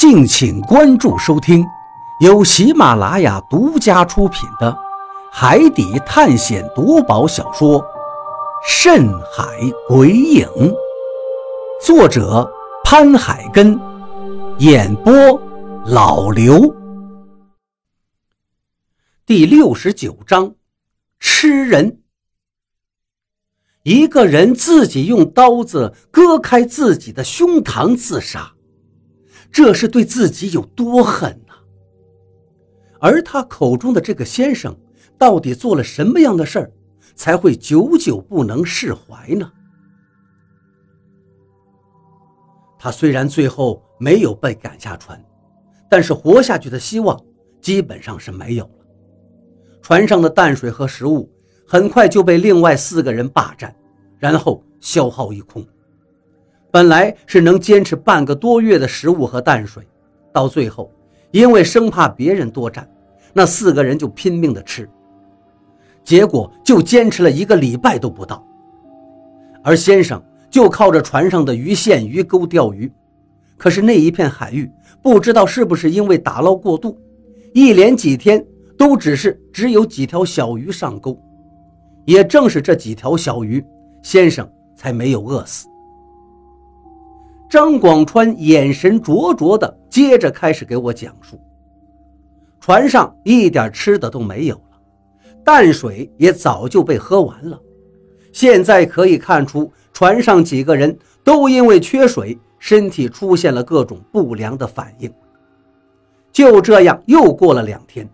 敬请关注收听，由喜马拉雅独家出品的《海底探险夺宝小说》《深海鬼影》，作者潘海根，演播老刘。第六十九章，吃人。一个人自己用刀子割开自己的胸膛自杀。这是对自己有多狠呐！而他口中的这个先生，到底做了什么样的事儿，才会久久不能释怀呢？他虽然最后没有被赶下船，但是活下去的希望基本上是没有了。船上的淡水和食物很快就被另外四个人霸占，然后消耗一空。本来是能坚持半个多月的食物和淡水，到最后，因为生怕别人多占，那四个人就拼命的吃，结果就坚持了一个礼拜都不到。而先生就靠着船上的鱼线、鱼钩钓鱼，可是那一片海域，不知道是不是因为打捞过度，一连几天都只是只有几条小鱼上钩。也正是这几条小鱼，先生才没有饿死。张广川眼神灼灼的，接着开始给我讲述：船上一点吃的都没有了，淡水也早就被喝完了。现在可以看出，船上几个人都因为缺水，身体出现了各种不良的反应。就这样，又过了两天，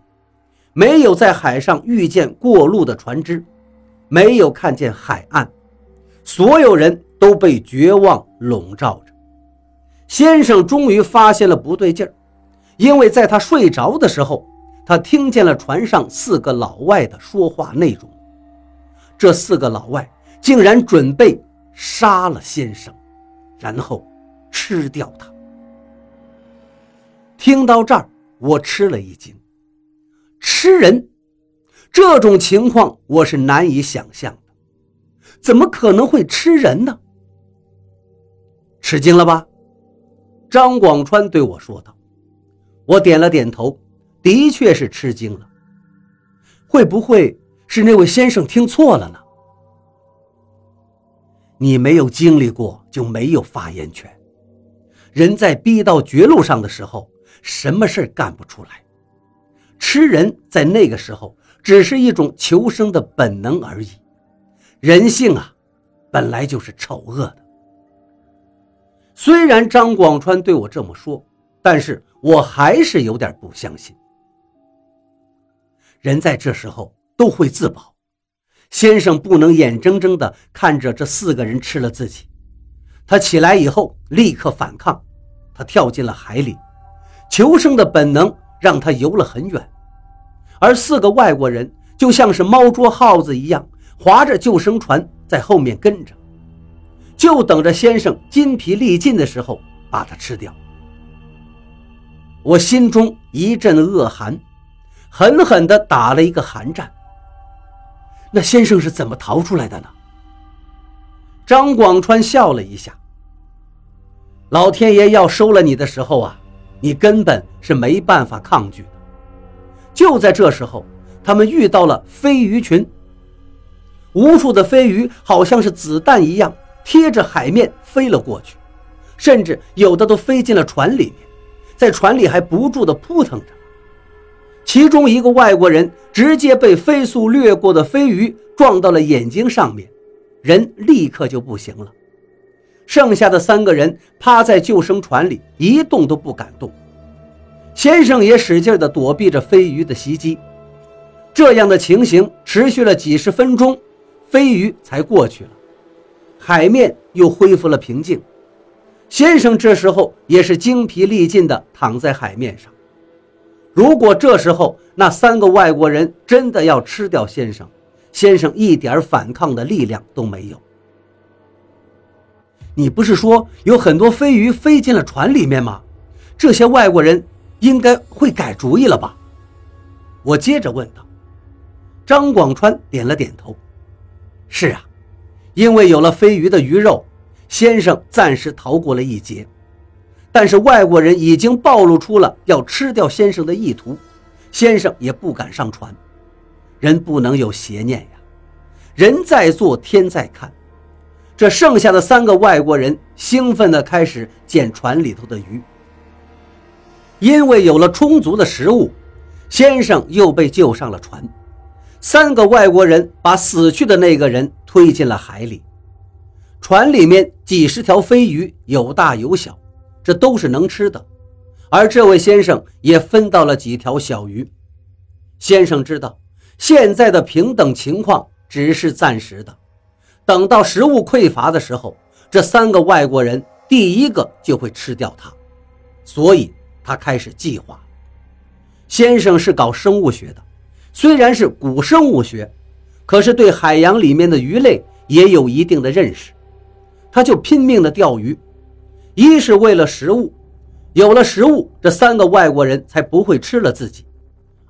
没有在海上遇见过路的船只，没有看见海岸，所有人都被绝望笼罩着。先生终于发现了不对劲儿，因为在他睡着的时候，他听见了船上四个老外的说话内容。这四个老外竟然准备杀了先生，然后吃掉他。听到这儿，我吃了一惊。吃人，这种情况我是难以想象的，怎么可能会吃人呢？吃惊了吧？张广川对我说道：“我点了点头，的确是吃惊了。会不会是那位先生听错了呢？你没有经历过，就没有发言权。人在逼到绝路上的时候，什么事干不出来？吃人在那个时候只是一种求生的本能而已。人性啊，本来就是丑恶的。”虽然张广川对我这么说，但是我还是有点不相信。人在这时候都会自保，先生不能眼睁睁地看着这四个人吃了自己。他起来以后立刻反抗，他跳进了海里，求生的本能让他游了很远，而四个外国人就像是猫捉耗子一样，划着救生船在后面跟着。就等着先生筋疲力尽的时候把它吃掉。我心中一阵恶寒，狠狠地打了一个寒战。那先生是怎么逃出来的呢？张广川笑了一下。老天爷要收了你的时候啊，你根本是没办法抗拒的。就在这时候，他们遇到了飞鱼群，无数的飞鱼好像是子弹一样。贴着海面飞了过去，甚至有的都飞进了船里面，在船里还不住地扑腾着。其中一个外国人直接被飞速掠过的飞鱼撞到了眼睛上面，人立刻就不行了。剩下的三个人趴在救生船里一动都不敢动，先生也使劲地躲避着飞鱼的袭击。这样的情形持续了几十分钟，飞鱼才过去了。海面又恢复了平静，先生这时候也是精疲力尽地躺在海面上。如果这时候那三个外国人真的要吃掉先生，先生一点反抗的力量都没有。你不是说有很多飞鱼飞进了船里面吗？这些外国人应该会改主意了吧？我接着问道。张广川点了点头：“是啊。”因为有了飞鱼的鱼肉，先生暂时逃过了一劫。但是外国人已经暴露出了要吃掉先生的意图，先生也不敢上船。人不能有邪念呀，人在做天在看。这剩下的三个外国人兴奋地开始捡船里头的鱼，因为有了充足的食物，先生又被救上了船。三个外国人把死去的那个人推进了海里，船里面几十条飞鱼，有大有小，这都是能吃的。而这位先生也分到了几条小鱼。先生知道，现在的平等情况只是暂时的。等到食物匮乏的时候，这三个外国人第一个就会吃掉他，所以他开始计划。先生是搞生物学的，虽然是古生物学，可是对海洋里面的鱼类也有一定的认识。他就拼命的钓鱼，一是为了食物，有了食物，这三个外国人才不会吃了自己；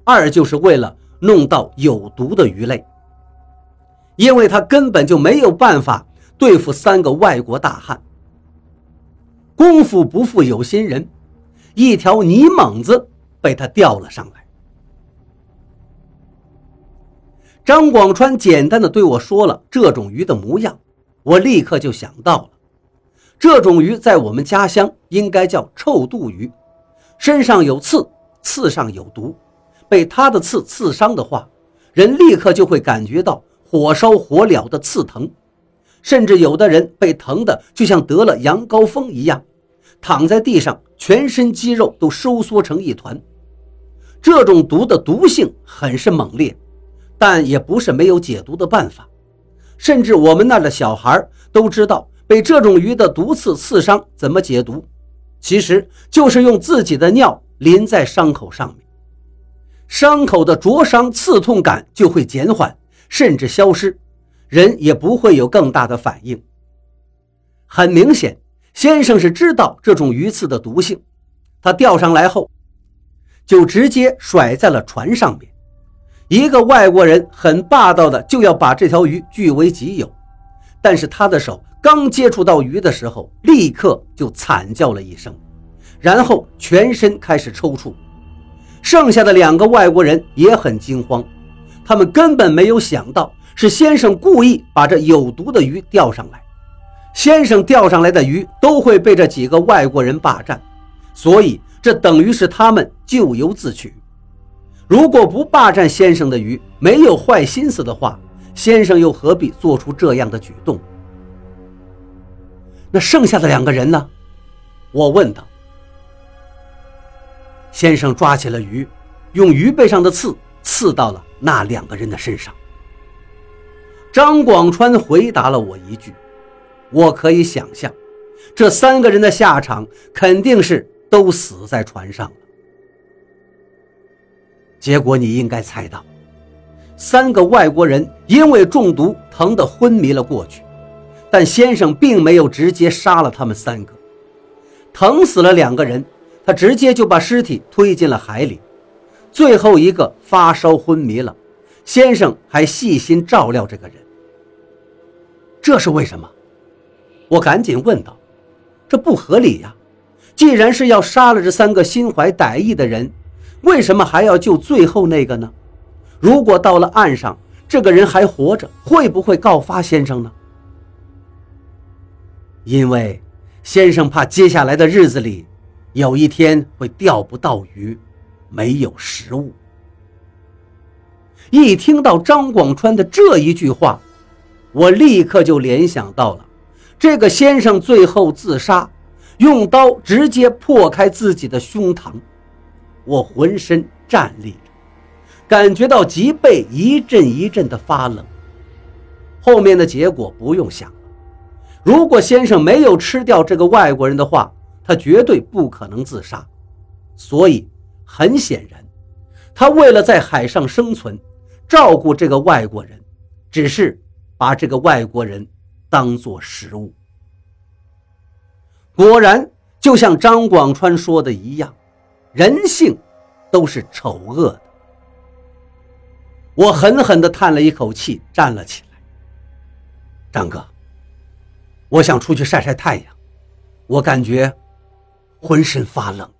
二就是为了弄到有毒的鱼类。因为他根本就没有办法对付三个外国大汉。功夫不负有心人，一条泥猛子被他钓了上来。张广川简单的对我说了这种鱼的模样，我立刻就想到了，这种鱼在我们家乡应该叫臭肚鱼，身上有刺，刺上有毒，被它的刺刺伤的话，人立刻就会感觉到。火烧火燎的刺疼，甚至有的人被疼的就像得了羊羔疯一样，躺在地上，全身肌肉都收缩成一团。这种毒的毒性很是猛烈，但也不是没有解毒的办法。甚至我们那儿的小孩都知道，被这种鱼的毒刺刺伤怎么解毒，其实就是用自己的尿淋在伤口上面，伤口的灼伤刺痛感就会减缓。甚至消失，人也不会有更大的反应。很明显，先生是知道这种鱼刺的毒性，他钓上来后，就直接甩在了船上面。一个外国人很霸道的就要把这条鱼据为己有，但是他的手刚接触到鱼的时候，立刻就惨叫了一声，然后全身开始抽搐。剩下的两个外国人也很惊慌。他们根本没有想到是先生故意把这有毒的鱼钓上来，先生钓上来的鱼都会被这几个外国人霸占，所以这等于是他们咎由自取。如果不霸占先生的鱼，没有坏心思的话，先生又何必做出这样的举动？那剩下的两个人呢？我问道。先生抓起了鱼，用鱼背上的刺刺到了。那两个人的身上，张广川回答了我一句：“我可以想象，这三个人的下场肯定是都死在船上了。”结果你应该猜到，三个外国人因为中毒疼得昏迷了过去，但先生并没有直接杀了他们三个，疼死了两个人，他直接就把尸体推进了海里。最后一个发烧昏迷了，先生还细心照料这个人。这是为什么？我赶紧问道：“这不合理呀！既然是要杀了这三个心怀歹意的人，为什么还要救最后那个呢？如果到了岸上，这个人还活着，会不会告发先生呢？因为先生怕接下来的日子里，有一天会钓不到鱼。”没有食物。一听到张广川的这一句话，我立刻就联想到了这个先生最后自杀，用刀直接破开自己的胸膛。我浑身战栗着，感觉到脊背一阵一阵的发冷。后面的结果不用想了，如果先生没有吃掉这个外国人的话，他绝对不可能自杀。所以。很显然，他为了在海上生存，照顾这个外国人，只是把这个外国人当做食物。果然，就像张广川说的一样，人性都是丑恶的。我狠狠地叹了一口气，站了起来。张哥，我想出去晒晒太阳，我感觉浑身发冷。